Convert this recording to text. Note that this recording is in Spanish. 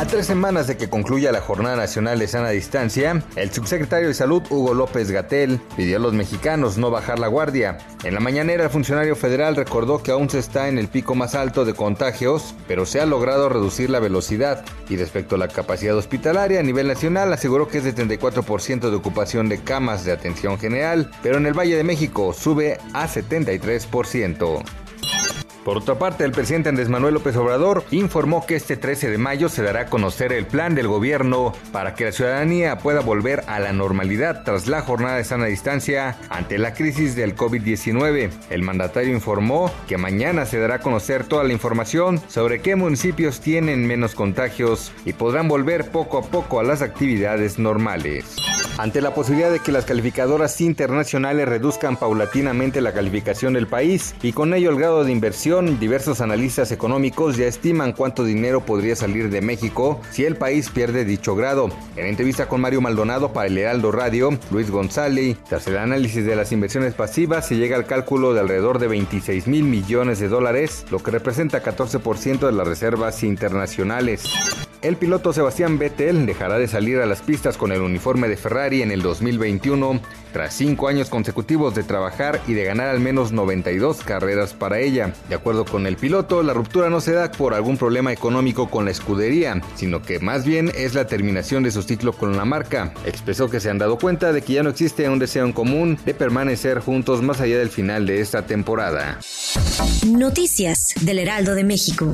A tres semanas de que concluya la Jornada Nacional de Sana Distancia, el subsecretario de Salud Hugo López Gatel pidió a los mexicanos no bajar la guardia. En la mañanera, el funcionario federal recordó que aún se está en el pico más alto de contagios, pero se ha logrado reducir la velocidad. Y respecto a la capacidad hospitalaria a nivel nacional, aseguró que es de 34% de ocupación de camas de atención general, pero en el Valle de México sube a 73%. Por otra parte, el presidente Andrés Manuel López Obrador informó que este 13 de mayo se dará a conocer el plan del gobierno para que la ciudadanía pueda volver a la normalidad tras la jornada de sana distancia ante la crisis del COVID-19. El mandatario informó que mañana se dará a conocer toda la información sobre qué municipios tienen menos contagios y podrán volver poco a poco a las actividades normales. Ante la posibilidad de que las calificadoras internacionales reduzcan paulatinamente la calificación del país y con ello el grado de inversión, diversos analistas económicos ya estiman cuánto dinero podría salir de México si el país pierde dicho grado. En entrevista con Mario Maldonado para el Heraldo Radio, Luis González, tras el análisis de las inversiones pasivas, se llega al cálculo de alrededor de 26 mil millones de dólares, lo que representa 14% de las reservas internacionales. El piloto Sebastián Vettel dejará de salir a las pistas con el uniforme de Ferrari en el 2021, tras cinco años consecutivos de trabajar y de ganar al menos 92 carreras para ella. De acuerdo con el piloto, la ruptura no se da por algún problema económico con la escudería, sino que más bien es la terminación de su ciclo con la marca. Expresó que se han dado cuenta de que ya no existe un deseo en común de permanecer juntos más allá del final de esta temporada. Noticias del Heraldo de México.